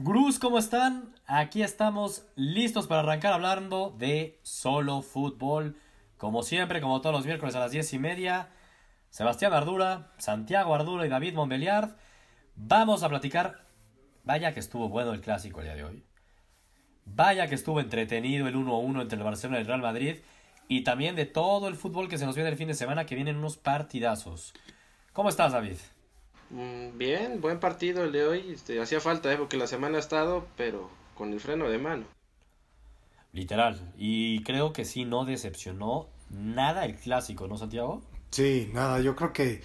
Gruz, ¿cómo están? Aquí estamos listos para arrancar hablando de solo fútbol. Como siempre, como todos los miércoles a las diez y media, Sebastián Ardura, Santiago Ardura y David Montbeliard. Vamos a platicar. Vaya que estuvo bueno el clásico el día de hoy. Vaya que estuvo entretenido el 1-1 entre el Barcelona y el Real Madrid. Y también de todo el fútbol que se nos viene el fin de semana, que vienen unos partidazos. ¿Cómo estás, David? Mm, bien, buen partido el de hoy. Este, hacía falta, ¿eh? porque la semana ha estado, pero con el freno de mano. Literal. Y creo que sí, no decepcionó nada el clásico, ¿no, Santiago? Sí, nada. Yo creo que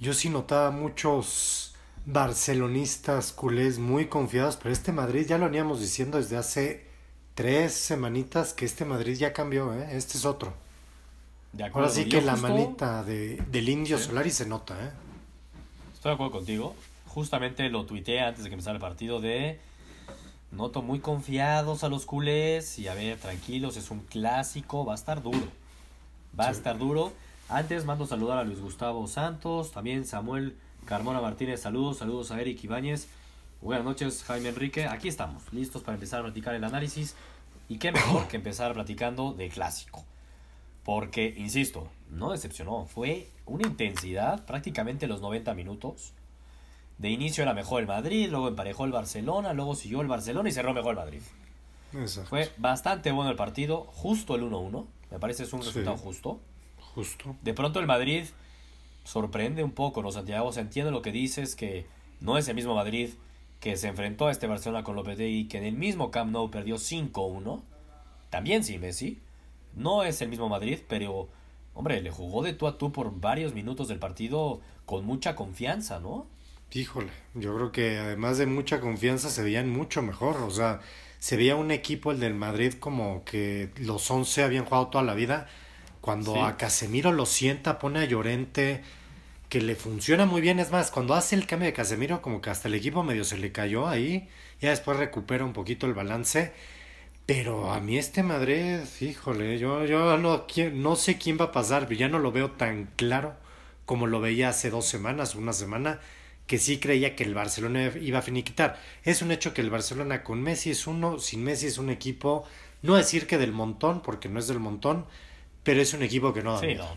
yo sí notaba muchos barcelonistas culés muy confiados, pero este Madrid ya lo veníamos diciendo desde hace tres semanitas que este Madrid ya cambió, ¿eh? Este es otro. De Ahora sí que la manita de, del Indio Solari se nota, ¿eh? Estoy de acuerdo contigo. Justamente lo tuiteé antes de que empezara el partido de... Noto muy confiados a los culés y a ver, tranquilos, es un clásico, va a estar duro. Va a estar duro. Antes mando saludar a Luis Gustavo Santos, también Samuel Carmona Martínez, saludos, saludos a Eric Ibáñez. Buenas noches, Jaime Enrique. Aquí estamos, listos para empezar a platicar el análisis. Y qué mejor que empezar platicando de clásico. Porque, insisto, no decepcionó. Fue una intensidad prácticamente los 90 minutos. De inicio era mejor el Madrid, luego emparejó el Barcelona, luego siguió el Barcelona y cerró mejor el Madrid. Fue bastante bueno el partido, justo el 1-1. Me parece es un resultado justo. Justo. De pronto el Madrid sorprende un poco, ¿no, Santiago? Se entiende lo que dices, que no es el mismo Madrid que se enfrentó a este Barcelona con Lopetegui, que en el mismo Camp Nou perdió 5-1. También sí, Messi. No es el mismo Madrid, pero hombre, le jugó de tú a tú por varios minutos del partido con mucha confianza, ¿no? Híjole, yo creo que además de mucha confianza se veían mucho mejor, o sea, se veía un equipo, el del Madrid, como que los 11 habían jugado toda la vida. Cuando a Casemiro lo sienta, pone a Llorente, que le funciona muy bien. Es más, cuando hace el cambio de Casemiro, como que hasta el equipo medio se le cayó ahí, ya después recupera un poquito el balance. Pero a mí este Madrid, híjole, yo, yo no, no sé quién va a pasar, ya no lo veo tan claro como lo veía hace dos semanas, una semana, que sí creía que el Barcelona iba a finiquitar. Es un hecho que el Barcelona con Messi es uno, sin Messi es un equipo, no decir que del montón, porque no es del montón, pero es un equipo que no da miedo.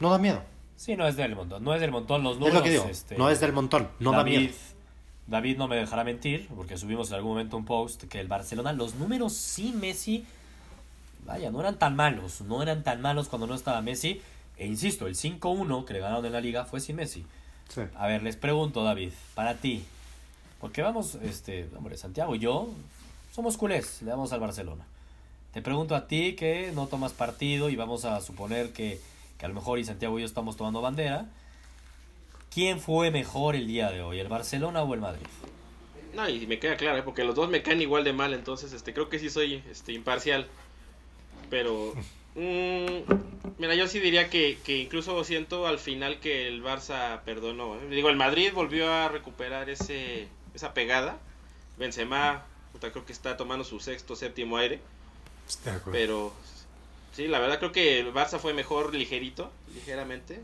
No. da miedo. Sí, no es del montón, no es del montón los números. Es lo que digo, este, no es del montón, no da miedo David no me dejará mentir, porque subimos en algún momento un post que el Barcelona, los números sin Messi, vaya, no eran tan malos, no eran tan malos cuando no estaba Messi. E insisto, el 5-1 que le ganaron en la liga fue sin Messi. A ver, les pregunto, David, para ti, porque vamos, este, hombre, Santiago y yo somos culés, le damos al Barcelona. Te pregunto a ti que no tomas partido y vamos a suponer que, que a lo mejor y Santiago y yo estamos tomando bandera. ¿Quién fue mejor el día de hoy, el Barcelona o el Madrid? No, y me queda claro, ¿eh? porque los dos me caen igual de mal, entonces este creo que sí soy este imparcial. Pero mmm, mira, yo sí diría que, que, incluso siento al final que el Barça perdonó. ¿eh? Digo, el Madrid volvió a recuperar ese esa pegada. Benzema, creo que está tomando su sexto, séptimo aire. Pero sí, la verdad creo que el Barça fue mejor ligerito, ligeramente.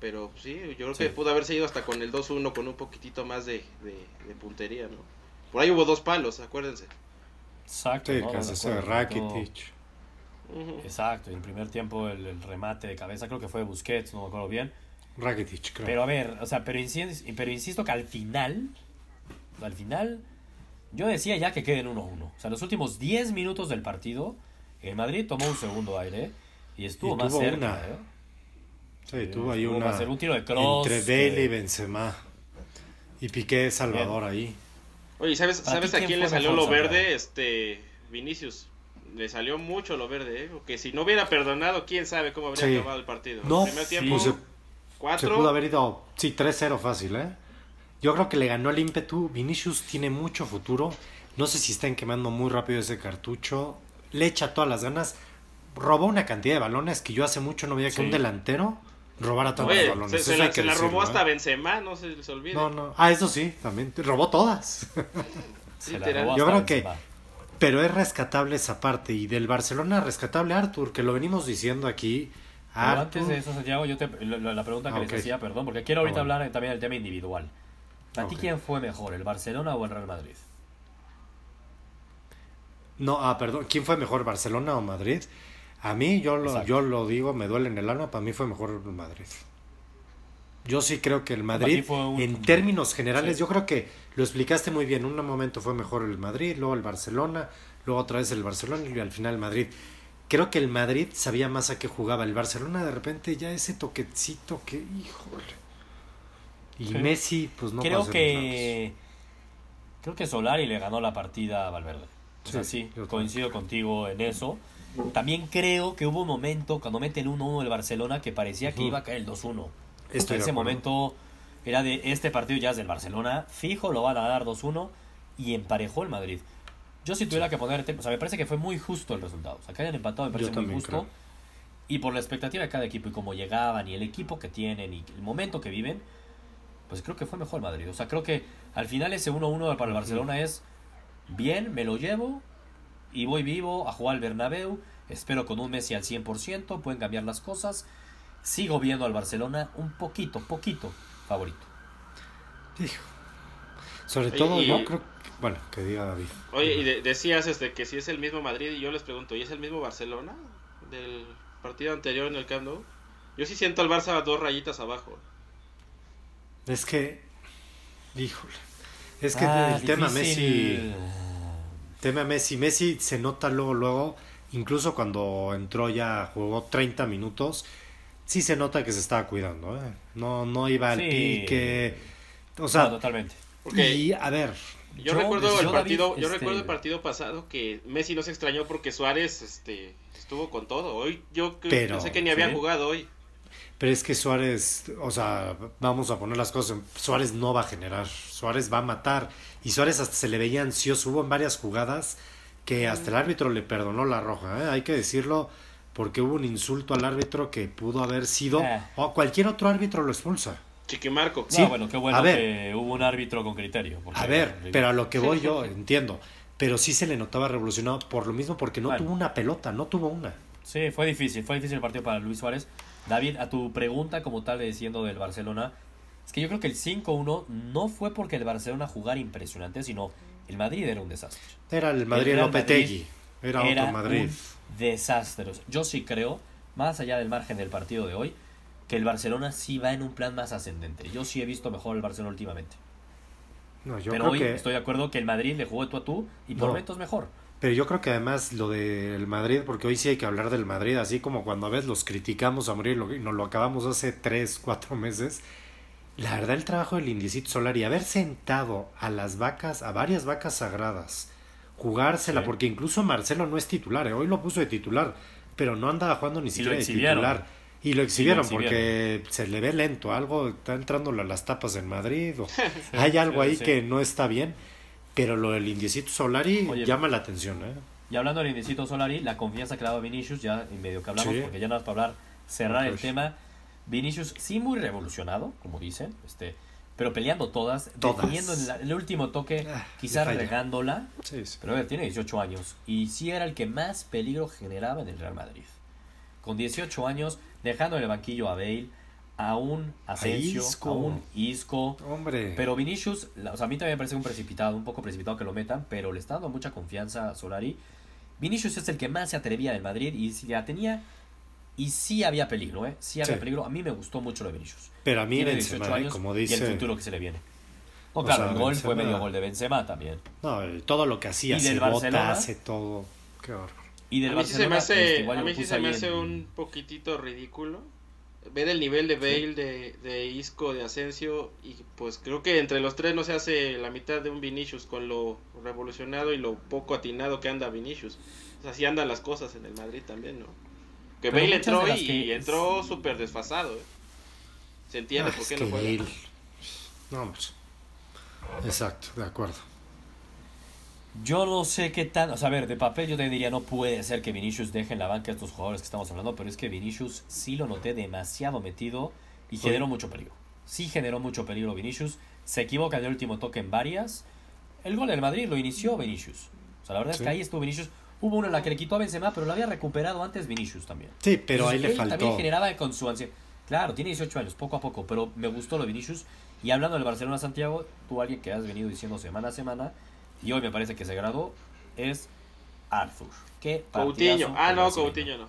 Pero sí, yo creo que pudo haberse ido hasta con el 2-1 con un poquitito más de, de, puntería, ¿no? Por ahí hubo dos palos, acuérdense. Exacto. Sí, ¿no? Rakitic. Exacto, en primer tiempo el, remate de cabeza creo que fue Busquets, no me acuerdo bien. Rakitic, creo. Pero a ver, o sea, pero insisto, pero insisto que al final, al final, yo decía ya que queden 1-1. O sea, los últimos 10 minutos del partido, el Madrid tomó un segundo aire y estuvo más cerca. ¿eh? Sí, tuvo ahí una. Hacer un tiro de cross, entre Bale y Benzema. Y Piqué Salvador ahí. Oye, ¿sabes, ¿sabes a quién le salió lo verde? Este. Vinicius. Le salió mucho lo verde, ¿eh? Porque si no hubiera perdonado, quién sabe cómo habría acabado el partido. No, el primer tiempo. se, cuatro. se pudo haber ido. Sí, 3-0 fácil, ¿eh? Yo creo que le ganó el ímpetu. Vinicius tiene mucho futuro. No sé si están quemando muy rápido ese cartucho. Le echa todas las ganas. Robó una cantidad de balones que yo hace mucho no veía que un delantero robar a todos los balones. Se, la, robó hasta Benzema, no se les olvide. No, no. Ah, eso sí, también. Robó todas. Yo creo que. Pero es rescatable esa parte. Y del Barcelona, rescatable Arthur, que lo venimos diciendo aquí. antes de eso, Santiago, yo te, la, pregunta que les hacía, perdón, porque quiero ahorita ah, hablar también del tema individual. ¿A ti quién fue mejor, el Barcelona o el Real Madrid? No, ah, perdón, ¿quién fue mejor, Barcelona o Madrid? A mí, yo lo, yo lo digo, me duele en el alma, para mí fue mejor Madrid. Yo sí creo que el Madrid, en términos generales, yo creo que lo explicaste muy bien. Un momento fue mejor el Madrid, luego el Barcelona, luego otra vez el Barcelona y al final el Madrid. Creo que el Madrid sabía más a qué jugaba. El Barcelona de repente ya ese toquecito que, híjole. Y Messi, pues no Creo que creo que Solari le ganó la partida a Valverde. O sea, sí, coincido contigo en eso. También creo que hubo un momento cuando mete el 1-1 el Barcelona que parecía que iba a caer el 2-1. En ese momento era de este partido ya es del Barcelona, fijo lo van a dar 2-1 y emparejó el Madrid. Yo si tuviera que poner, o sea, me parece que fue muy justo el resultado. O sea, que hayan empatado me parece muy justo. Y por la expectativa de cada equipo y cómo llegaban y el equipo que tienen y el momento que viven, pues creo que fue mejor el Madrid. O sea, creo que al final ese 1-1 para el Barcelona es bien, me lo llevo y voy vivo a jugar al Bernabéu. Espero con un Messi al 100%, pueden cambiar las cosas. Sigo viendo al Barcelona un poquito, poquito favorito. Hijo. Sobre todo, yo creo bueno, que diga David. Oye, y decías este, que si es el mismo Madrid, y yo les pregunto, ¿y es el mismo Barcelona del partido anterior en el Camp Nou? Yo sí siento al Barça dos rayitas abajo. Es que, híjole, es que ah, el tema Messi, tema Messi, Messi se nota luego, luego, incluso cuando entró ya, jugó 30 minutos, sí se nota que se estaba cuidando, ¿eh? no, no iba al pique, o sea, totalmente. Y a ver, yo, recuerdo el partido, yo recuerdo el este, partido pasado que Messi no se extrañó porque Suárez este estuvo con todo. Hoy yo pensé que ni había jugado hoy. Pero es que Suárez, o sea, vamos a poner las cosas, Suárez no va a generar, Suárez va a matar y Suárez hasta se le veía ansioso, hubo en varias jugadas que hasta el árbitro le perdonó la roja, ¿eh? hay que decirlo porque hubo un insulto al árbitro que pudo haber sido eh. o cualquier otro árbitro lo expulsa. Chiquimarco. Sí, bueno, qué bueno que hubo un árbitro con criterio. A ver, pero a lo que voy yo, entiendo. Pero sí se le notaba revolucionado por lo mismo, porque no tuvo una pelota, no tuvo una. Sí, fue difícil, fue difícil el partido para Luis Suárez. David, a tu pregunta como tal de diciendo del Barcelona, es que yo creo que el 5-1 no fue porque el Barcelona jugara impresionante, sino el Madrid era un desastre. Era el Madrid Lopetegui, era, era otro Madrid. Un desastre. Yo sí creo, más allá del margen del partido de hoy, que el Barcelona sí va en un plan más ascendente. Yo sí he visto mejor el Barcelona últimamente. No, yo Pero hoy estoy de acuerdo que el Madrid le jugó tú a tú y por no. es mejor. Pero yo creo que además lo del Madrid, porque hoy sí hay que hablar del Madrid, así como cuando a veces los criticamos a morir y nos lo acabamos hace tres, cuatro meses. La verdad, el trabajo del Indiecito Solar y haber sentado a las vacas, a varias vacas sagradas, jugársela, porque incluso Marcelo no es titular, ¿eh? hoy lo puso de titular, pero no andaba jugando ni siquiera de titular. Y lo exhibieron, porque se le ve lento, algo está entrando a las tapas en Madrid, o hay algo ahí que no está bien, pero lo del Indiecito Solari llama la atención. ¿eh? Y hablando del Indiecito Solari, la confianza que ha dado Vinicius, ya en medio que hablamos, porque ya no es para hablar, cerrar el tema, Vinicius sí muy revolucionado, como dicen, este pero peleando todas, definiendo en el último toque, ah, quizás regándola, pero a ver, tiene 18 años, y sí era el que más peligro generaba en el Real Madrid. Con 18 años dejando en el banquillo a Bale, a un Asensio, a, un Isco. Hombre. Pero Vinicius, o sea, a mí también me parece un precipitado, un poco precipitado que lo metan, pero le está dando mucha confianza a Solari. Vinicius es el que más se atrevía en Madrid y si ya tenía y sí había peligro, ¿eh? Sí había peligro. A mí me gustó mucho lo de Vinicius. Pero a mí Benzema, ¿eh? años como dice... Y el futuro que se le viene. No, claro, el gol fue medio gol de Benzema también. No, todo lo que hacía, se bota, hace todo. Qué horror. Y del a mí sí se me hace, este, a mí sí se me hace un poquitito ridículo ver el nivel de Bale, de, de, Isco, de Asensio y pues creo que entre los tres no se hace la mitad de un Vinicius con lo revolucionado y lo poco atinado que anda Vinicius. así andan las cosas en el Madrid también, ¿no? Que Bale entró y, entró súper desfasado. ¿eh? Se entiende ah, por qué no juega. No, pues, exacto, de acuerdo. Yo no sé qué tan. O sea, a ver, de papel yo te diría, no puede ser que Vinicius deje en la banca a estos jugadores que estamos hablando, pero es que Vinicius sí lo noté demasiado metido y generó mucho peligro. Sí generó mucho peligro Vinicius. Se equivoca en el último toque en varias. El gol del Madrid lo inició Vinicius. O sea, la verdad es que ahí estuvo Vinicius. Hubo una en la que le quitó a Benzema, pero lo había recuperado antes Vinicius también. Sí, pero ahí le faltó. también generaba con su ansiedad. Claro, tiene 18 años, poco a poco, pero me gustó lo de Vinicius. Y hablando del Barcelona Santiago, tú alguien que has venido diciendo semana a semana y hoy me parece que se graduó, es Arthur. ¿Qué Coutinho. Ah, no, Coutinho no.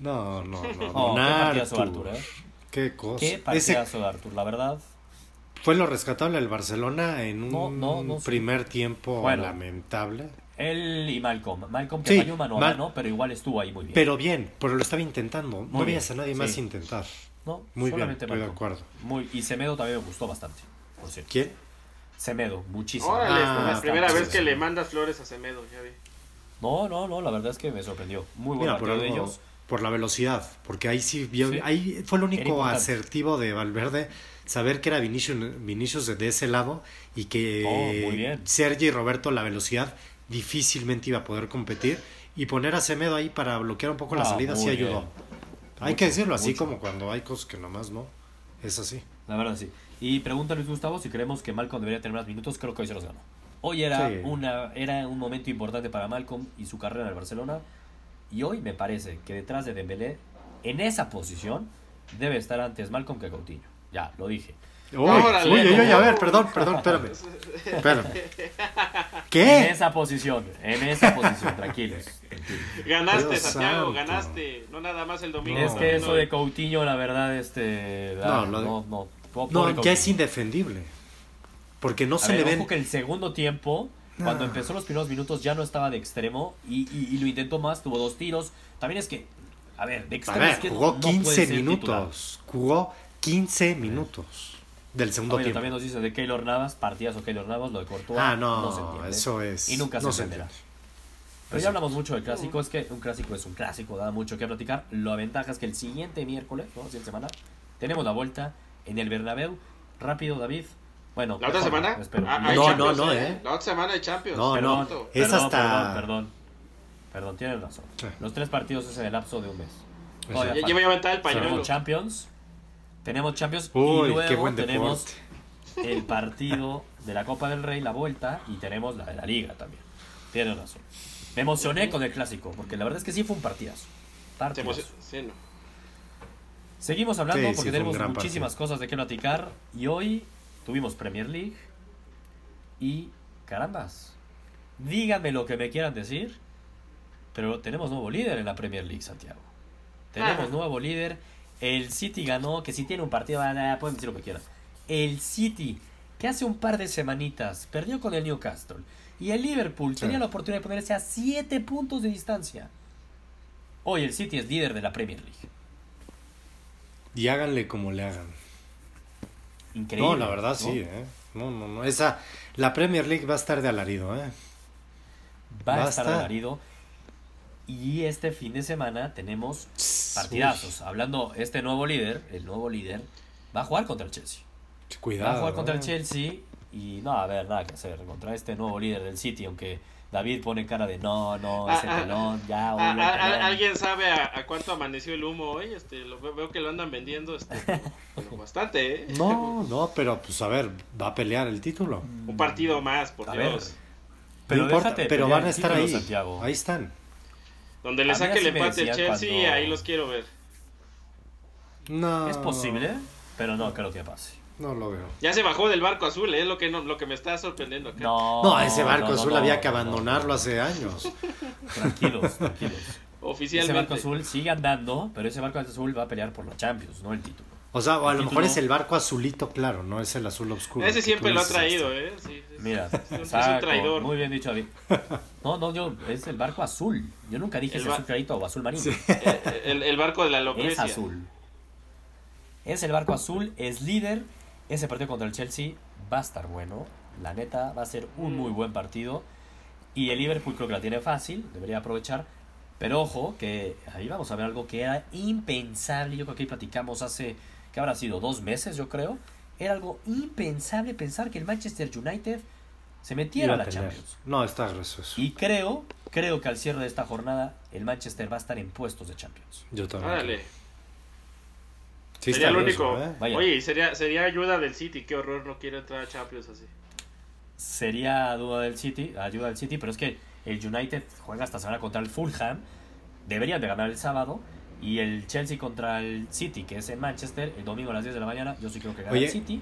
No, no, no. Oh, qué partidazo Arthur. Arthur, ¿eh? Qué cosa. Qué Ese partidazo de Arthur, la verdad. fue lo rescatable del Barcelona en un No, no, no, sí. primer tiempo Bueno. lamentable. Él y Malcolm. Malcolm que Sí, falló mano a Mal- mano, pero igual estuvo ahí muy bien. Pero bien, pero lo estaba intentando. no veías a nadie más intentar. no, Muy bien, solamente estoy de Malcolm. acuerdo. Muy, y Semedo también me gustó bastante, por cierto. ¿Quién? Semedo, muchísimo. Órale, Ah, es la primera vez que le mandas flores a Semedo, ya vi. No, no, no, la verdad es que me sorprendió. Muy buen Mira, por, de ellos. por la velocidad, porque ahí sí, vio- Sí. ahí fue lo Era único asertivo de Valverde, saber que era Vinicius, Vinicius de ese lado y que Oh. Sergi y Roberto la velocidad difícilmente iba a poder competir y poner a Semedo ahí para bloquear un poco la Ah, salida sí ayudó. bien. Hay Mucho, que decirlo así mucho. como cuando hay cosas que nomás no, es así. La verdad sí. Y pregunta Luis Gustavo si creemos que Malcolm debería tener más minutos. Creo que hoy se los ganó. Hoy era, Sí. una, era un momento importante para Malcolm y su carrera en el Barcelona. Y hoy me parece que detrás de Dembélé, en esa posición, debe estar antes Malcolm que Coutinho. Ya, lo dije. Uy, Órale, uy, uy, uy, no. a ver, perdón, perdón, espérame. Espérame. En ¿Qué? esa posición, en esa posición, tranquilos. tranquilos. Ganaste, Dios Santiago, santo. ganaste. No nada más el domingo. Es que eso de Coutinho, la verdad, este... no, no, No, pobre ya es indefendible. Porque no A se ver, le ven que el segundo tiempo, cuando Ah. empezó los primeros minutos, ya no estaba de extremo y, y- y lo intentó más, tuvo dos tiros. También es que, a ver, de A extremo ver, izquierdo jugó no puede 15 ser titular. minutos. Jugó 15 minutos del segundo Oye, tiempo. también nos dice de Keylor Navas, partidazo Keylor Navas, lo de Courtois. Ah, no, se entiende. eso es. Y nunca no se entenderá. entiende. Pero Eso. ya hablamos mucho del clásico, es que un clásico es un clásico, da mucho que platicar. La ventaja es que el siguiente miércoles, ¿no? Siguiente semana, tenemos la vuelta en el Bernabéu. Rápido, David. Bueno, ¿La otra semana? espero. Ah, No, no, no, ¿eh? La otra semana hay Champions. No, Perdón, no, es perdón, hasta- Perdón, perdón. Perdón, tienes razón. Los tres partidos es en el lapso de un mes. Ya me voy a aventar el pañuelo. Champions. Tenemos Champions Uy, y qué luego buen tenemos el partido de la Copa del Rey, la vuelta, y tenemos la de la Liga también. Tienes razón. Me emocioné con el clásico, porque la verdad es que sí fue un partidazo. Partidazo. sí, no. Seguimos hablando Sí, sí, porque un tenemos muchísimas cosas de qué platicar. Y hoy tuvimos Premier League. Y carambas, díganme lo que me quieran decir. Pero tenemos nuevo líder en la Premier League, Santiago. Tenemos Ah. nuevo líder. El City ganó, que si tiene un partido, ah, pueden decir lo que quieran. El City, que hace un par de semanitas perdió con el Newcastle. Y el Liverpool Sí. tenía la oportunidad de ponerse a 7 puntos de distancia. Hoy el City es líder de la Premier League. Y háganle como le hagan. Increíble. No, la verdad ¿no? sí, ¿eh? No, no, no. Esa, la Premier League va a estar de alarido, ¿eh? Va a Va a estar estar. alarido. Y este fin de semana tenemos partidazos. Hablando, este nuevo líder, el nuevo líder, va a jugar contra el Chelsea. Cuidado. va a jugar contra el ¿eh? Chelsea y no, a ver, nada que hacer. Contra este nuevo líder del City, aunque David pone cara de no, no, ese Ah, ah, pelón, ya, Ah, ah, ah, pelón". ¿Alguien sabe a, a cuánto amaneció el humo hoy? Este, lo, veo- que lo andan vendiendo este, pero bastante, ¿eh? No, no, pero pues a ver, va a pelear el título. Un partido más, por A ver, Dios. Pero no importa, déjate pero van a estar título, ahí. Santiago. Ahí están. Donde le saque el empate el Chelsea, cuando- ahí los quiero ver. No. Es posible, pero no creo que pase. No lo veo. Ya se bajó del barco azul, ¿eh? Lo que, no, lo que me está sorprendiendo acá. No, No, ese barco no, azul no, había que no, no. abandonarlo hace años. Tranquilos, tranquilos. Ese Oficialmente. barco azul sigue andando, pero ese barco azul va a pelear por la Champions, no el título. O sea, o a lo mejor es el barco azulito, claro, no es el azul oscuro. Ese siempre lo ha traído. ¿eh? Sí, sí, sí. Mira, Es un- es traidor. muy bien dicho David. No, no, yo, es el barco azul. Yo nunca dije El azul clarito o azul marino. Eh, El, el barco de la Es locrecia. azul. Es el barco azul, es líder. Ese partido contra el Chelsea va a estar bueno. La neta, va a ser un muy buen partido. Y el Liverpool creo que la tiene fácil, debería aprovechar. Pero ojo, que ahí vamos a ver algo que era impensable. Yo creo que ahí platicamos hace, que habrá sido dos meses, yo creo. Era algo impensable pensar que el Manchester United se metiera a la tener. Champions. No, está grueso eso. Y creo, creo que al cierre de esta jornada, el Manchester va a estar en puestos de Champions. Yo también. Sí sería grueso, único. ¿eh? Vaya. Oye, y sería, sería ayuda del City. Qué horror, no quiere entrar a Champions así. sería duda del City, ayuda del City, pero es que el United juega esta semana contra el Fulham, deberían de ganar el sábado, y el Chelsea contra el City, que es en Manchester, el domingo a las 10 de la mañana, yo sí creo que gana Oye. el City.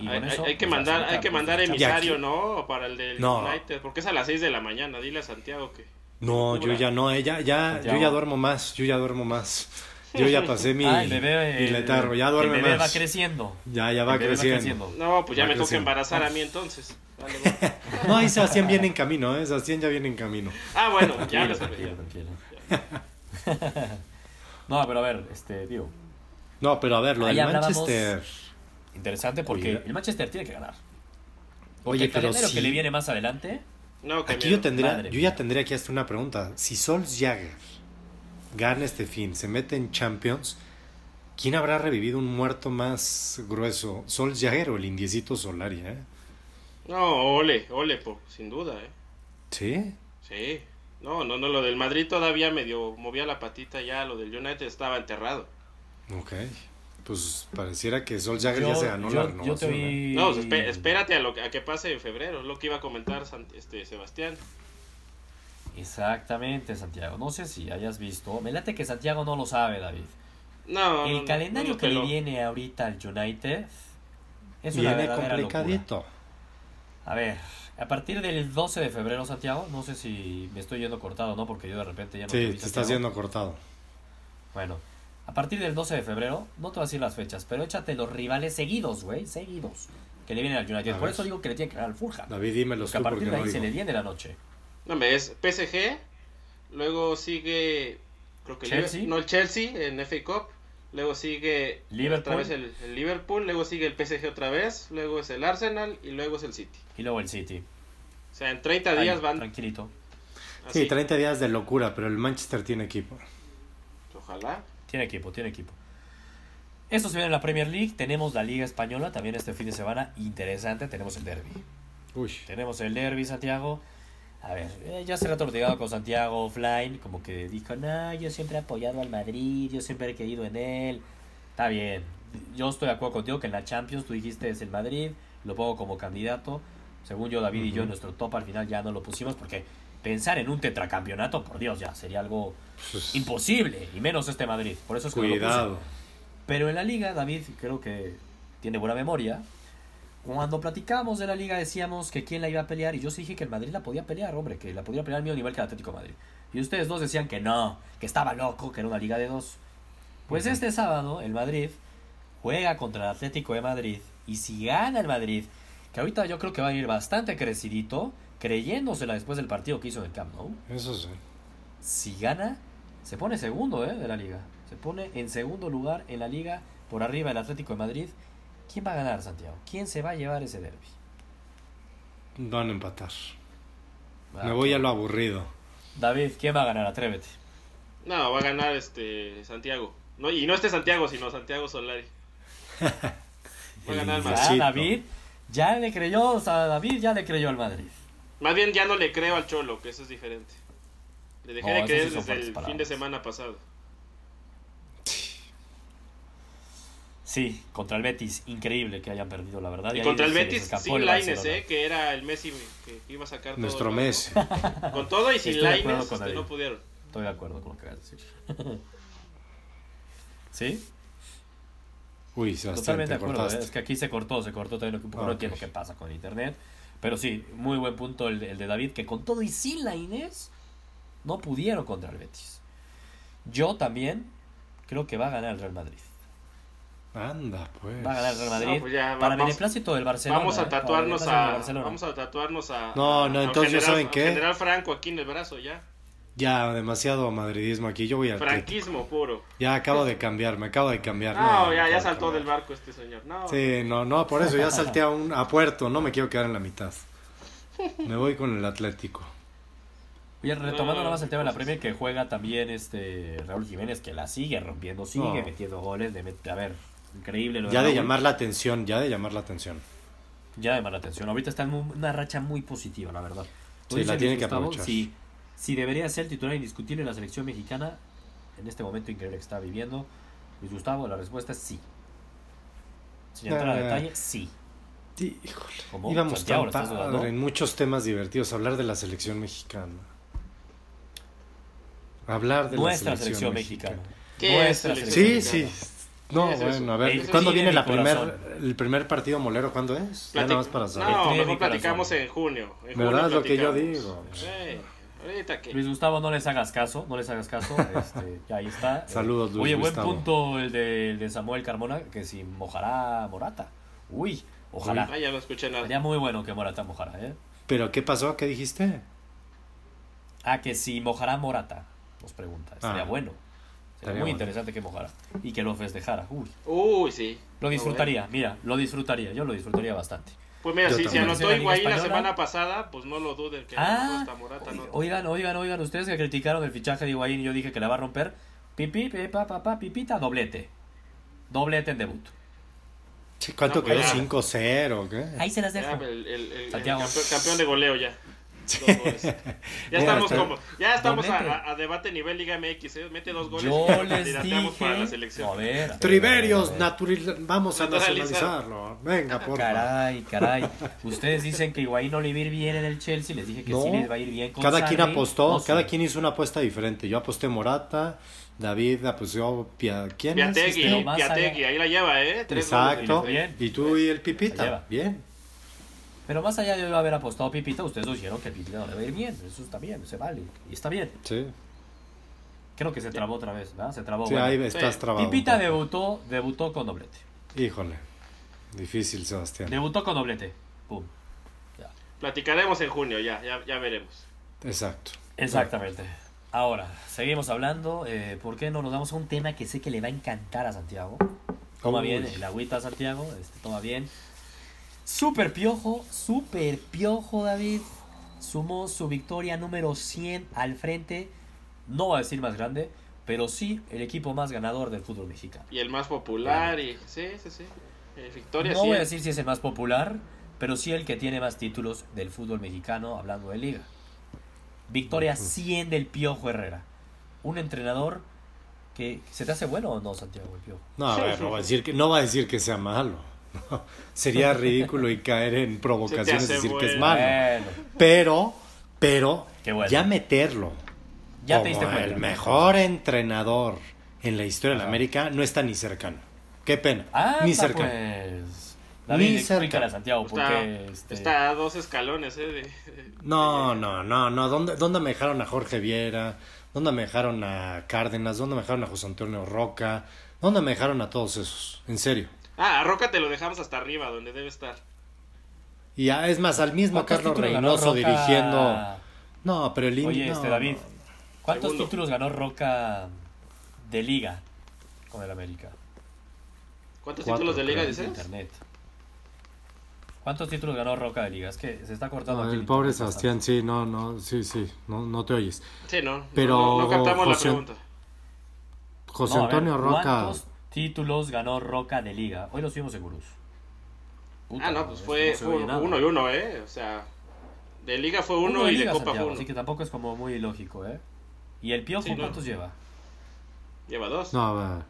Y Hay, eso, que pues, mandar, hay que mandar emisario, aquí- ¿no? Para el del No. United. Porque es a las 6 de la mañana. Dile a Santiago que. No, yo ya no, eh, ya, ya, yo ya duermo más, yo ya duermo más. Yo ya pasé mi, Ah, el bebé, mi el- letargo, ya duerme el bebé más. va creciendo. Ya, ya va El bebé creciendo. No, pues ya Va me toca creciendo. embarazar a mí entonces. Dale, va. No, ahí Sebastián viene en camino, ¿eh? Sebastián ya viene en camino. Ah, bueno, ya lo tranquilo, sabía. no, pero a ver, este, digo, No, pero a ver, lo del Manchester. interesante porque Oye. el Manchester tiene que ganar. Oye, el pero calendario sí. que le viene más adelante, No, que Aquí miedo. yo tendría, Madre yo mía. ya tendría aquí hasta una pregunta. Si Jagger gana este fin, se mete en Champions, ¿quién habrá revivido un muerto más grueso? Jagger o el indiecito Solari, eh? No, ole, ole, po, sin duda, ¿eh? ¿Sí? Sí. No, no, no, lo del Madrid todavía medio movía la patita ya, lo del United estaba enterrado. Ok. Pues pareciera que Jagger yo, ya se ganó yo- la yo te renovación. oí... No, pues, espérate a lo que, a que pase en febrero, es lo que iba a comentar San- este Sebastián. Exactamente, Santiago. No sé si hayas visto. Me late que Santiago no lo sabe, David. No, El no, calendario no, que le viene ahorita al United es una Viene verdadera locura. complicadito. A ver, a partir del 12 de febrero, Santiago, no sé si me estoy yendo cortado o no, porque yo de repente ya no Sí, vi, te estás yendo cortado. Bueno, a partir del 12 de febrero, no te voy a decir las fechas, pero échate los rivales seguidos, güey, seguidos, que le vienen al United. A Por ver. eso digo que le tiene que ganar al Fulham. David, dímelos Porque a tú partir porque de no ahí se le viene la noche. No, hombre, es PSG, luego sigue, creo que Chelsea. No el Chelsea en FA Cup, luego sigue Liverpool. otra vez el, el Liverpool, luego sigue el PSG otra vez, luego es el Arsenal y luego es el City. Y luego el City. O sea, en 30 Ahí, días van Tranquilito. así. Sí, 30 días de locura, pero el Manchester tiene equipo. Ojalá. Tiene equipo, tiene equipo. Esto se viene en la Premier League. Tenemos la Liga Española también este fin de semana. Interesante. Tenemos el derby. Uy. Tenemos el derby, Santiago. A ver, eh, ya hace rato llegado con Santiago offline. Como que dijo, no, yo siempre he apoyado al Madrid. Yo siempre he creído en él. Está bien. Yo estoy de acuerdo contigo que en la Champions tú dijiste es el Madrid. Lo pongo como candidato. Según yo, David y yo, en nuestro top al final ya no lo pusimos porque pensar en un tetracampeonato, por Dios, ya sería algo Pues, imposible. Y menos este Madrid. Por eso es que no lo puse. cuidado. Pero en la liga, David creo que tiene buena memoria. Cuando platicábamos de la liga decíamos que quién la iba a pelear y yo sí dije que el Madrid la podía pelear, hombre, que la podía pelear al mismo nivel que el Atlético de Madrid. Y ustedes dos decían que no, que estaba loco, que era una liga de dos. Pues Ujú. este sábado el Madrid juega contra el Atlético de Madrid y si gana el Madrid, que ahorita yo creo que va a ir bastante crecidito, creyéndosela después del partido que hizo en el Camp Nou, Eso sí. si gana, se pone segundo ¿eh? de la liga. Se pone en segundo lugar en la liga, por arriba el Atlético de Madrid. ¿Quién va a ganar, Santiago? ¿Quién se va a llevar ese derby? Van a empatar. Ah, Me voy a lo aburrido. David, ¿quién va a ganar? Atrévete. No, va a ganar este Santiago. No, y no este Santiago, sino Santiago Solari. Va a ganar el Madrid. Ya. David, ya le creyó, o sea, David ya le creyó al Madrid. Más bien ya no le creo al Cholo, que eso es diferente. Le dejé de creer sí desde el fin de semana pasado. Sí, contra el Betis, increíble que hayan perdido, la verdad. Y contra el Betis sin el Laines, eh, que era el Messi que iba a sacar todo. Nuestro el Messi. Con todo y sin Laines este, no pudieron. Estoy de acuerdo con lo que vas a decir. ¿Sí? Uy, Sebastián, Totalmente te de acuerdo, ¿eh? cortaste. es que aquí se cortó, se cortó también, un poco Ah, no entiendo qué pasa con internet, pero sí, muy buen punto el, de- el de David, que con todo y sin la Inés, no pudieron contra el Betis. Yo también creo que va a ganar el Real Madrid. Anda, pues. Va a ganar el Real Madrid No, pues ya, para vamos- beneplácito del Barcelona. vamos ¿eh? a tatuarnos a vamos a tatuarnos a No, no, entonces, general- ¿saben qué? General Franco aquí en el brazo ya. Ya, demasiado madridismo aquí. Yo voy al Atlético. Franquismo puro. Ya acabo de cambiar, me acabo de cambiar. No, ya, ya saltó cambiar. del barco este señor. No. Sí, no, no, por eso ya salté a, un, a puerto, no me quiero quedar en la mitad. Me voy con el Atlético. Oye, retomando nada más el tema de la cosas. Premier, que juega también este Raúl Jiménez, que la sigue rompiendo, sigue No. metiendo goles, de met- a ver, increíble. Lo Ya de Raúl. llamar la atención, ya de llamar la atención. Ya llama la atención. Ahorita está en un- una racha muy positiva, la verdad. Sí, la tiene Luis que Gustavo, aprovechar. Si, si debería ser titular indiscutible en la selección mexicana, en este momento increíble que está viviendo, Luis Gustavo, la respuesta es sí. Sin entrar a Eh. detalle, sí. Sí, híjole. ¿Cómo? Íbamos Santiago, tan padre en muchos temas divertidos. Hablar de la selección mexicana. Hablar de Nuestra la selección selección, mexicana. ¿Qué Nuestra es selección Sí, mexicana? sí. No, ¿Qué es bueno, a ver, Eso ¿cuándo viene la primer, el primer partido molero? ¿Cuándo es? Ya Platic- nada más para saber. No, mejor platicamos en junio. En ¿Verdad? junio Es lo que yo digo. Ahorita que. Luis Gustavo, no les hagas caso, no les hagas caso. Este, ya ahí está. Saludos, Luis Oye, Gustavo. buen punto el de, el de Samuel Carmona, que si mojará Morata. Uy, ojalá. Ah, ya no escuché nada. Sería muy bueno que Morata mojara, ¿eh? ¿Pero qué pasó? ¿Qué dijiste? Ah, que si mojará Morata, nos pregunta. Sería Ah. bueno. Sería muy bueno. interesante que mojara. Y que lo festejara. Uy, Uy, sí. lo disfrutaría, mira, lo disfrutaría. Yo lo disfrutaría bastante. Pues mira, Yo si, si también. anotó ¿En la Liga Higuaín la semana pasada, pues no lo duden que Ah, Morata no. oigan, oigan, oigan, ustedes que criticaron el fichaje de Higuaín y yo dije que la va a romper. Pipi, pepa, papá, pipita, doblete. Doblete en debut. ¿Cuánto No, quedó? pues ya. ¿5-0? o ¿Qué? Ahí se las Ya, dejo. el, el- el- el Santiago. campeón, campeón de goleo ya. Dos goles. Ya estamos como, ya estamos a, debate nivel Liga MX, ¿eh? mete dos goles Yo y les candidateamos para la dije. selección. A ver, a ver, Triverios, a ver. naturil- vamos a nacionalizarlo. Venga, por favor. Caray, caray. Ustedes dicen que Higuaín no le va a ir bien en el Chelsea. Les dije que No. sí les va a ir bien con Cada quien apostó, No cada quien hizo una apuesta diferente. Yo aposté Morata, David apusió Pia, ¿quién Piategui, es? Este? Piategui, ahí la lleva, ¿eh? Tres Exacto. goles. Bien. Y tú y el Pipita. Bien. Pero más allá de yo haber apostado a Pipita, ustedes nos dijeron que Pipita no le va a ir bien. Eso está bien, se vale. Y está bien. Sí. Creo que se trabó otra vez, ¿verdad? Se trabó. Sí, bueno. ahí estás Sí. trabado. Pipita debutó, debutó con doblete. Híjole. Difícil, Sebastián. Debutó con doblete. Pum. Ya. Platicaremos en junio, ya, ya, ya veremos. Exacto. Exactamente. Ahora, seguimos hablando. eh, ¿Por qué no nos damos a un tema que sé que le va a encantar a Santiago? Toma Uy. bien el agüita, Santiago. Este, toma bien. Super piojo, super piojo, David. Sumó su victoria número 100 al frente. No va a decir más grande, pero sí el equipo más ganador del fútbol mexicano. Y el más popular, y sí, sí, sí. Eh, Victoria No voy a decir si es el más popular, pero sí el que tiene más títulos del fútbol mexicano, hablando de liga. Victoria 100 del Piojo Herrera. Un entrenador que... ¿Se te hace bueno o no, Santiago, el Piojo? No, a ver, no va a decir que, no va a decir que sea malo. Sería ridículo y caer en provocaciones decir que es malo. Bueno, Pero, pero, bueno. ya meterlo ya como te diste cuenta. el mejor entrenador en la historia de la. América no está ni cercano. Qué pena. Ah, ni está, cercano. pues. David, Ni cerca. a Santiago Está. Este... está a dos escalones, ¿eh? de- de- No, de- no, no, no. ¿Dónde, ¿Dónde me dejaron a Jorge Viera? ¿Dónde me dejaron a Cárdenas? ¿Dónde me dejaron a José Antonio Roca? ¿Dónde me dejaron a todos esos? En serio. Ah, a Roca te lo dejamos hasta arriba, donde debe estar. Y ya, es más, al mismo ¿Cuántos Carlos Reynoso Roca? dirigiendo. No, pero el Oye, no, este David, no. ¿cuántos Segundo. títulos ganó Roca de liga con el América? ¿Cuántos Cuatro, títulos de liga dices? Internet. ¿Cuántos títulos ganó Roca de liga? Es que se está cortando No, aquí el pobre Sebastián, sí, no, no, sí, sí, no, no te oyes. Sí, no. Pero, no, no captamos José- la pregunta. José No, a ver, Antonio Roca. ¿Cuántos títulos ganó Roca de liga? Hoy los vimos en Gurús. Puta, Ah, no, pues fue, uno y uno, ¿eh? O sea, de liga fue uno, de y liga, de copa Santiago, fue uno. Así que tampoco es como muy lógico, ¿eh? ¿Y el Piojo Sí, no. cuántos lleva? Lleva dos. No, a ver.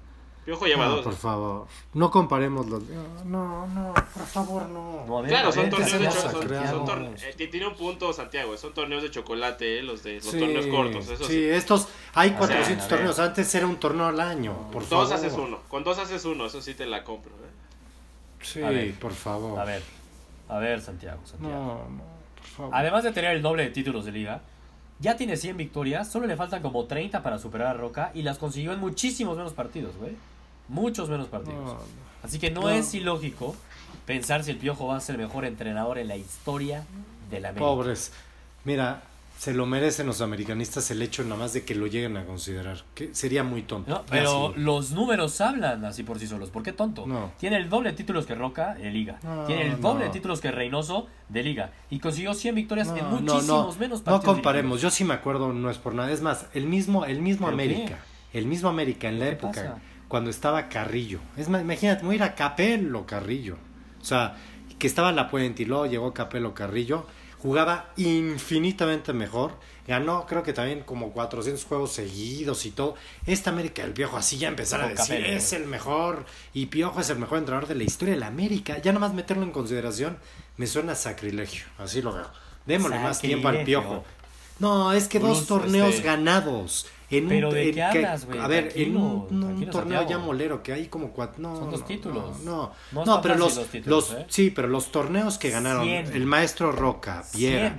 Piojo lleva No, dos. por favor. No comparemos los. No, no, por favor, no. No, ver, Claro, son torneos de empecemos, cho- cho- son, Santiago. son torne- eh, tiene un punto Santiago, son torneos de chocolate, eh, los de los Sí, torneos cortos, eso sí, sí. estos. Hay sea, 400 a ver. torneos. Antes era un torneo al año. Por favor. Dos haces uno, con dos haces uno, eso sí te la compro. ¿eh? Sí, ver. por favor. A ver, a ver, Santiago, Santiago. No, no, por favor. Además de tener el doble de títulos de liga, ya tiene 100 victorias, solo le faltan como 30 para superar a Roca y las consiguió en muchísimos menos partidos, güey. Muchos menos partidos. No, no. Así que no, No. es ilógico pensar si el Piojo va a ser el mejor entrenador en la historia de la América. Pobres. Mira, se lo merecen los americanistas el hecho nada más de que lo lleguen a considerar. Que sería muy tonto. No, pero los números hablan así por sí solos. ¿Por qué tonto? No. Tiene el doble de títulos que Roca de Liga. No, Tiene el doble no. de títulos que Reynoso de Liga. Y consiguió 100 victorias en No, muchísimos no, no, menos no partidos. comparemos. Yo sí me acuerdo, no es por nada. Es más, el mismo, el mismo ¿Pero América. El mismo América en la ¿Qué época pasa? Cuando estaba Carrillo. Es más, imagínate, voy a ir a Capello Carrillo. O sea, que estaba La Puente y luego llegó Capello Carrillo. Jugaba infinitamente mejor. Ganó, creo que también como 400 juegos seguidos y todo. Esta América del Piojo, así ya empezar a decir, Capello. es el mejor. Y Piojo es el mejor entrenador de la historia de la América. Ya nomás meterlo en consideración me suena sacrilegio. Así lo veo. Démosle más tiempo al. Piojo. No, es que dos Bruce, torneos este- ganados. En un, ¿Pero de en qué hablas, güey? A ver, en un, torneo Santiago. ya molero que hay como cuatro. No, Son dos no, títulos. No, no, No No, está pero los, títulos, los ¿eh? sí, pero los torneos que ganaron el maestro Roca, Cien.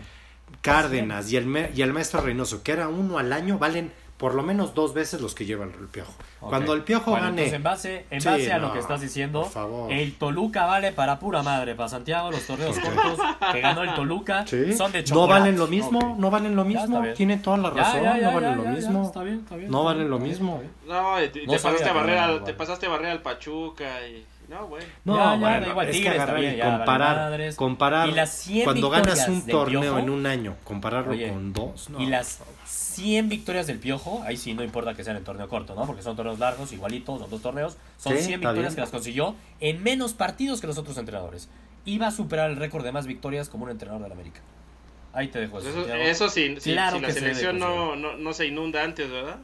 Cárdenas y el, y el maestro Reynoso, que era uno al año, valen por lo menos dos veces los que lleva el, piojo. Cuando el piojo gane. en base, en base a lo que estás diciendo, el Toluca vale para pura madre. Para Santiago, los torneos cortos que ganó el Toluca son de chocolate. No valen lo mismo, no valen lo mismo. Tiene toda la razón, no valen lo mismo. Está bien, está bien, no valen lo mismo. No, te, pasaste a barrer te pasaste a barrer al Pachuca y. No, güey. No, ya, bueno, igual, es que agarrar y comparar, comparar cuando ganas un torneo en un año, compararlo con dos, no. Y las 100 victorias del Piojo, ahí sí no importa que sean en torneo corto, ¿no? Porque son torneos largos, igualitos, son dos torneos, son 100 victorias que las consiguió en menos partidos que los otros entrenadores. Iba a superar el récord de más victorias como un entrenador de la América. Ahí te dejo eso. Eso, eso sí, si la selección no, no, no se inunda antes, ¿verdad?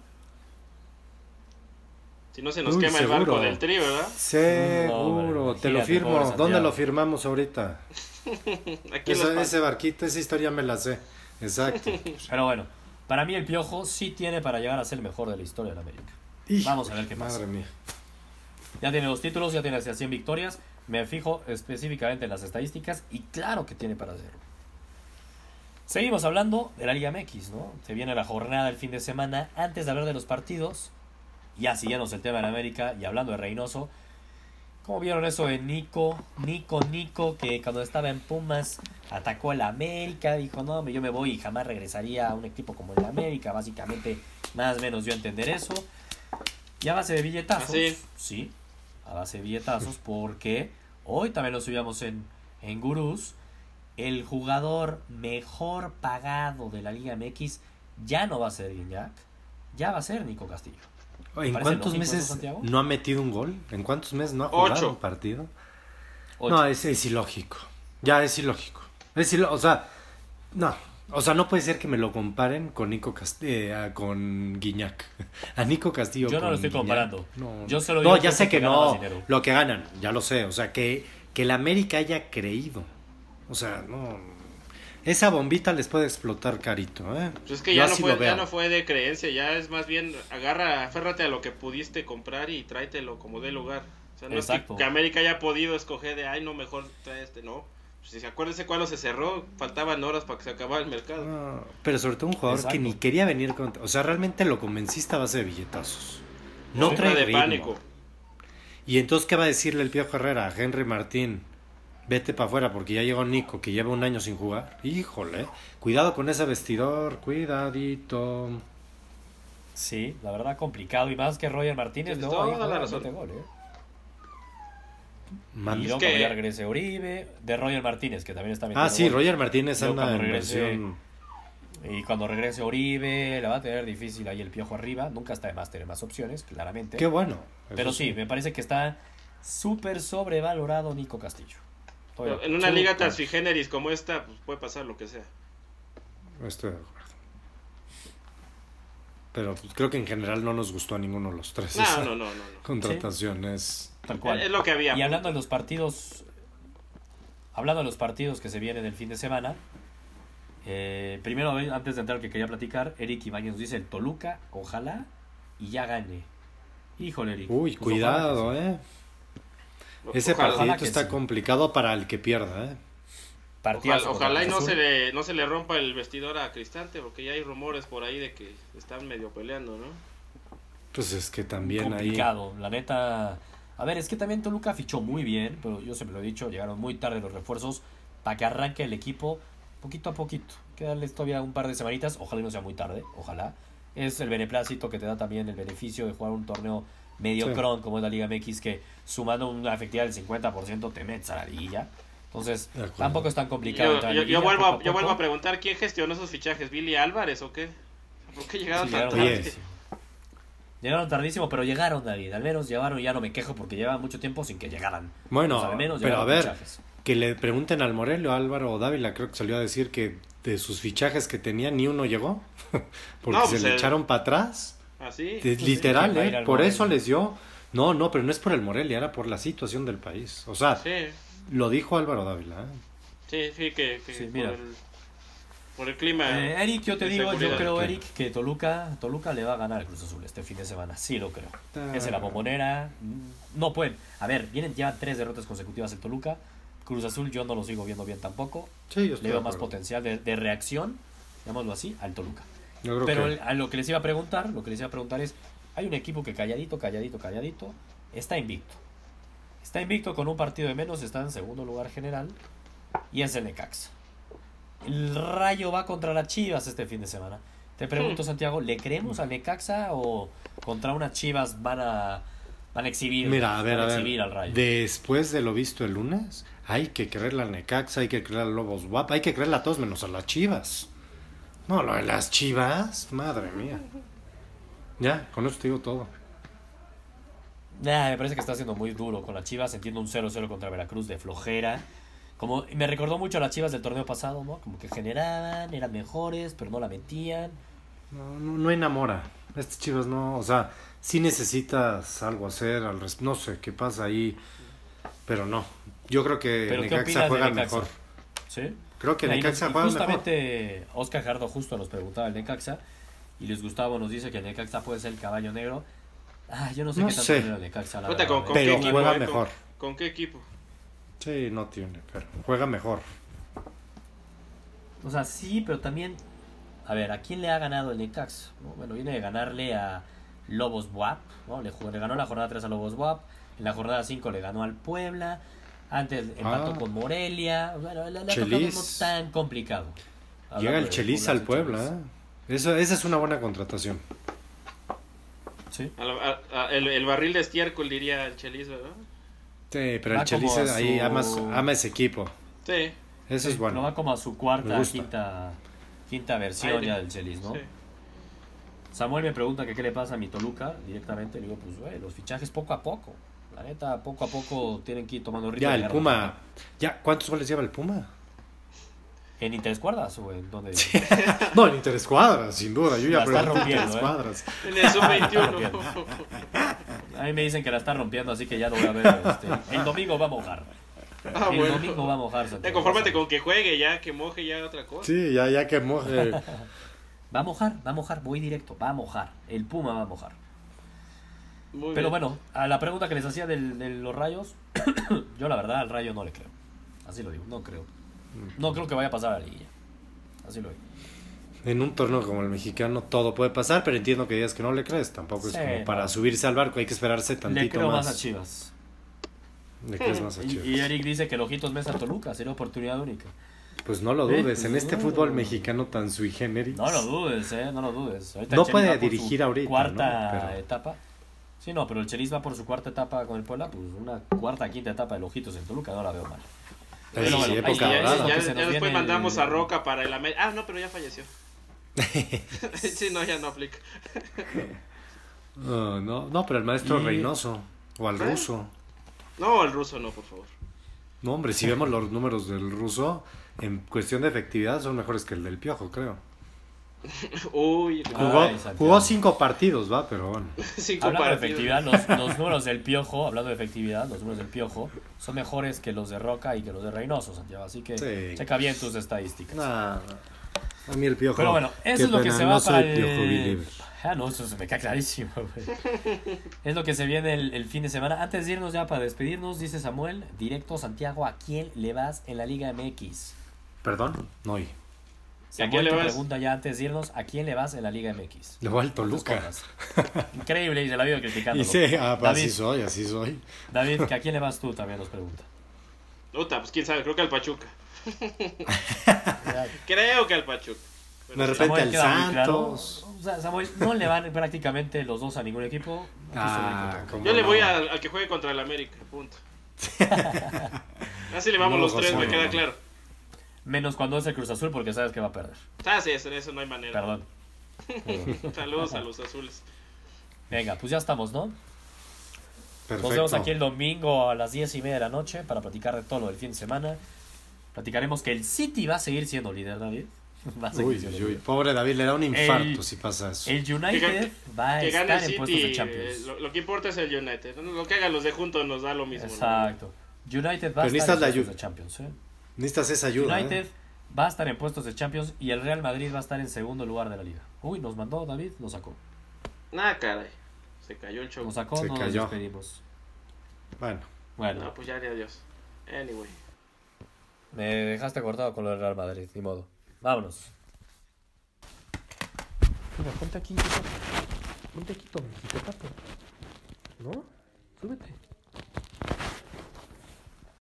Si no se nos quema el barco del tri, ¿verdad? Seguro, te lo firmo. ¿Dónde lo firmamos ahorita? Aquí ese barquito, esa historia me la sé. Exacto. Pero bueno, para mí el Piojo sí tiene para llegar a ser el mejor de la historia de la América. Vamos a ver qué pasa. Madre mía. Ya tiene dos títulos, ya tiene hacia 100 victorias. Me fijo específicamente en las estadísticas y claro que tiene para hacerlo. Seguimos hablando de la Liga MX, ¿no? Se viene la jornada del fin de semana. Antes de hablar de los partidos, ya siguiendo el tema de América y hablando de Reynoso, ¿cómo vieron eso de Nico? Nico, Nico, que cuando estaba en Pumas atacó el América, dijo, no, yo me voy y jamás regresaría a un equipo como el América, básicamente, más o menos yo entender eso. Y a base de billetazos, ¿Sí? sí, a base de billetazos, porque hoy también lo subíamos en, en Gurús, el jugador mejor pagado de la Liga MX ya no va a ser Guiñac, ya va a ser Nico Castillo. ¿En cuántos meses no ha metido un gol? ¿En cuántos meses no ha jugado un partido? No, es, es, ilógico. Ya es ilógico. Es o sea, no. O sea, no puede ser que me lo comparen con Nico Castillo, eh, con Guiñac. A Nico Castillo. Yo no lo estoy comparando. No, Yo solo no ya sé que, no. Lo que ganan, ya lo sé. O sea, que, que el América haya creído. O sea, no esa bombita les puede explotar carito, ¿eh? Pues es que ya no, fue, ya no fue de creencia, ya es más bien agarra, aférrate a lo que pudiste comprar y tráetelo como de lugar. O sea, no es que, América haya podido escoger de, ay, no, mejor trae este, no. Si se acuérdense cuando se cerró, faltaban horas para que se acabara el mercado. pero sobre todo un jugador que ni quería venir con... O sea, realmente lo convenciste a base de billetazos. No trae de pánico. Y entonces, ¿qué va a decirle el Piojo Herrera a Henry Martín? Vete para afuera porque ya llegó Nico que lleva un año sin jugar. Híjole, cuidado con ese vestidor, cuidadito. Sí, la verdad complicado y más que Roger Martínez, no, ahí la razón. Gol, ¿eh? y luego que... ya regrese Uribe, de Roger Martínez, que también está metiendo Ah, sí, Roger Martínez anda en regrese, Y cuando regrese Uribe, la va a tener difícil ahí el piojo arriba. Nunca está de más tener más opciones, claramente. Qué bueno. Pero sí, me parece que está súper sobrevalorado Nico Castillo en una liga tan sui generis como esta, pues puede pasar lo que sea. Estoy de acuerdo. Pero pues, creo que en general no nos gustó a ninguno de los tres. No, no, no, no, Contratación es. Tal cual. Es lo que había. Y hablando de los partidos. Hablando de los partidos que se vienen el fin de semana. Eh, primero, antes de entrar, que quería platicar, Eric Ibañez nos dice: el Toluca, ojalá y ya gane. Híjole, Eric. Uy, pues cuidado, eh. Ese partido está complicado para el que pierda, ¿eh? Ojalá, y no se, le, no se le rompa el vestidor a Cristante, porque ya hay rumores por ahí de que están medio peleando, ¿no? Pues es que también complicado. La neta. A ver, es que también Toluca fichó muy bien, pero yo siempre lo he dicho, llegaron muy tarde los refuerzos para que arranque el equipo poquito a poquito. Quedarles todavía un par de semanitas, ojalá y no sea muy tarde, ojalá. Es el beneplácito que te da también el beneficio de jugar un torneo medio cron como es la Liga MX que sumando una efectividad del 50% te metes a la liguilla. Entonces, tampoco es tan complicado. Yo, vuelvo, a, yo vuelvo a preguntar, ¿quién gestionó esos fichajes? ¿Billy Álvarez o qué? ¿Por qué llegaron tan tarde? Llegaron tardísimo, pero llegaron, David. Al menos llegaron y ya no me quejo porque lleva mucho tiempo sin que llegaran. Bueno, al menos pero a ver, que le pregunten al Morelio, Álvaro o Dávila, creo que salió a decir que de sus fichajes que tenía ni uno llegó. porque se pues le echaron para atrás. Así. Pues literal, ¿eh? Por eso les dio. No, no, pero no es por el Morelia, era por la situación del país. O sea, lo dijo Álvaro Dávila. ¿eh? Sí, sí, que, por, el, clima. Eh, Eric, yo te digo, yo creo, Eric, que Toluca, Toluca le va a ganar el Cruz Azul este fin de semana. Sí, lo creo. Es la bombonera. No pueden. A ver, vienen ya tres derrotas consecutivas el Toluca. Cruz Azul yo no lo sigo viendo bien tampoco. Sí, yo estoy Le veo más potencial de, de reacción, llamémoslo así, al Toluca. Yo creo Pero que- a lo que les iba a preguntar, lo que les iba a preguntar es, hay un equipo que calladito, calladito, calladito, está invicto. Está invicto con un partido de menos, está en segundo lugar general y es el Necaxa. El Rayo va contra las Chivas este fin de semana. Te pregunto, Hmm. Santiago, ¿le creemos al Necaxa o contra unas Chivas van a van a exhibir, Mira, a ver, van a ver. exhibir al Rayo? Después de lo visto el lunes, hay que creerle al Necaxa, hay que creerle al Lobos Guap, hay que creerle a todos menos a las Chivas. No, lo de las Chivas, madre mía. Ya, con eso te digo todo. Nah, me parece que está siendo muy duro con las Chivas. Entiendo un 0-0 contra Veracruz de flojera. Como me recordó mucho a las Chivas del torneo pasado, ¿no? Como que generaban, eran mejores, pero no la metían. No, no, no enamora. Estas Chivas no, o sea, sí necesitas algo hacer, al res- no sé qué pasa ahí, pero no. Yo creo que Pero ¿qué Necaxa juega mejor. ¿Sí? Creo que Necaxa juega mejor. justamente Oscar Jardo justo nos preguntaba el Necaxa. Y Luis Gustavo nos dice que el Necaxa puede ser el caballo negro. Ah, yo no sé No qué tanto sé. el Necaxa, la verdad, con- ¿eh? con Pero qué equipo, juega eh? ¿Con- mejor. ¿Con qué equipo? Sí, no tiene, pero juega mejor. O sea, sí, pero también. A ver, ¿a quién le ha ganado el Necaxa? ¿No? Bueno, viene de ganarle a Lobos Buap, ¿no? Le, jugó- le ganó la jornada 3 a Lobos Buap, en la jornada 5 le ganó al Puebla, antes empató Ah. con Morelia. Bueno, le, le ha Chelis. tocado no tan complicado. Llega el Chelis al Puebla. ¿eh? Eso, esa es una buena contratación. Sí. A la- a- a- el, el barril de estiércol, diría el Chelis, ¿verdad? Sí, pero Va el Chelis ahí ama, ama ese equipo. Sí. Eso es No bueno. va como a su cuarta, quinta, quinta versión Ay, ya del Chelis, ¿no? sí. Samuel me pregunta que qué le pasa a mi Toluca directamente. Le digo, pues, güey, los fichajes poco a poco. La neta, poco a poco tienen que ir tomando ritmo. Ya, el. Puma. Ya, ¿cuántos goles lleva el Puma? ¿En interescuadras o en dónde? No, en interescuadras, sin duda. Yo ya La está pregunté en rompiendo, ¿eh? interescuadras. En el sub-21. A mí me dicen que la está rompiendo, así que ya lo voy a ver. este, el domingo va a mojar. Ah, el bueno. domingo va a mojar. Ya Santiago. confórmate con que juegue ya, que moje ya otra cosa. Sí, ya, ya que moje. Va a mojar, va a mojar, voy directo, va a mojar. El Puma va a mojar. Muy Pero bien. bueno, a la pregunta que les hacía del- de los rayos, yo la verdad al rayo no le creo. Así lo digo, no creo. No creo que vaya a pasar a la liguilla. Así lo digo. En un torneo como el mexicano todo puede pasar, pero entiendo que digas que no le crees. Tampoco es como no. para subirse al barco, hay que esperarse Le tantito creo más más. a Chivas. ¿Le crees más a Y, Chivas? y Eric dice que el Ojitos Mesa Toluca sería oportunidad única. Pues no lo Eh, dudes, en pues este no. fútbol mexicano tan sui generis. No lo dudes, eh, no lo dudes. Ahorita No puede dirigir ahorita, Cuarta ¿no? Pero- etapa. Sí, no, pero el Chelis va por su cuarta etapa con el Puebla, pues una cuarta, quinta etapa de Ojitos en Toluca, no la veo mal. Pero sí, bueno, época ya, ya- ya- ya después mandamos el- a Roca para el América. Ah, no, pero ya falleció. sí, no, ya no aplica. No, no, no, pero el maestro Y- Reynoso o al ¿Eh? ruso. No, el ruso no, por favor. No, hombre, si vemos los números del ruso, en cuestión de efectividad son mejores que el del Piojo, creo. Uy, Jugó, Ay, jugó cinco partidos, va, pero bueno. cinco Hablando de efectividad, los, los números del Piojo, hablando de efectividad, los números del Piojo son mejores que los de Roca y que los de Reynoso, Santiago. Así que Sí. checa bien tus estadísticas. Nah, a mí el Piojo. Pero bueno, eso es lo que se no va soy para el... Ah, no, eso se me cae clarísimo, güey. Es lo que se viene el, el fin de semana. Antes de irnos ya para despedirnos, dice Samuel, directo Santiago, ¿a quién le vas en la Liga MX? Perdón, no oí. Quién Samuel le vas? pregunta ya antes de irnos, ¿a quién le vas en la Liga MX? Le voy al Toluca. Increíble, y se la vivo criticando. Y sí, ah, pues, así David, soy, así soy. David, ¿que ¿a quién le vas tú? También nos pregunta. Puta, pues quién sabe, creo que al Pachuca. Creo que al Pachuca. Pero De repente al muy claro. Santos. O sea, Samuel, no le van prácticamente los dos a ningún equipo. Ah, Yo le voy al, al que juegue contra el América, punto. Así le vamos No, los tres, me no. queda claro. Menos cuando es el Cruz Azul porque sabes que va a perder. Ah, sí, eso, eso no hay manera. Perdón. Saludos a los azules. Venga, pues ya estamos, ¿no? Perfecto. Nos vemos aquí el domingo a las 10 y media de la noche para platicar de todo lo del fin de semana. Platicaremos que el City va a seguir siendo líder, David. Va a seguir Uy, siendo uy, líder. pobre David, le da un infarto El- si pasa eso. El United va a Que estar en puestos de eh, Champions. Lo, lo que importa es el United. Lo que hagan los de juntos nos da lo mismo. ¿no? Exacto. United va a estar en la puestos ayuda. de Champions. ¿eh? Necesitas esa ayuda. United ¿eh? va a estar en puestos de Champions y el Real Madrid va a estar en segundo lugar de la liga. Uy, nos mandó David, nos sacó. Nah, caray. Se cayó el show. Nos sacó, Se no cayó. nos despedimos. Bueno, Bueno, No, pues ya, adiós. Anyway. Me dejaste cortado con lo del Real Madrid, ni modo. Vámonos. Mira, ponte aquí, Ponte aquí, te tapo. ¿No? Súbete.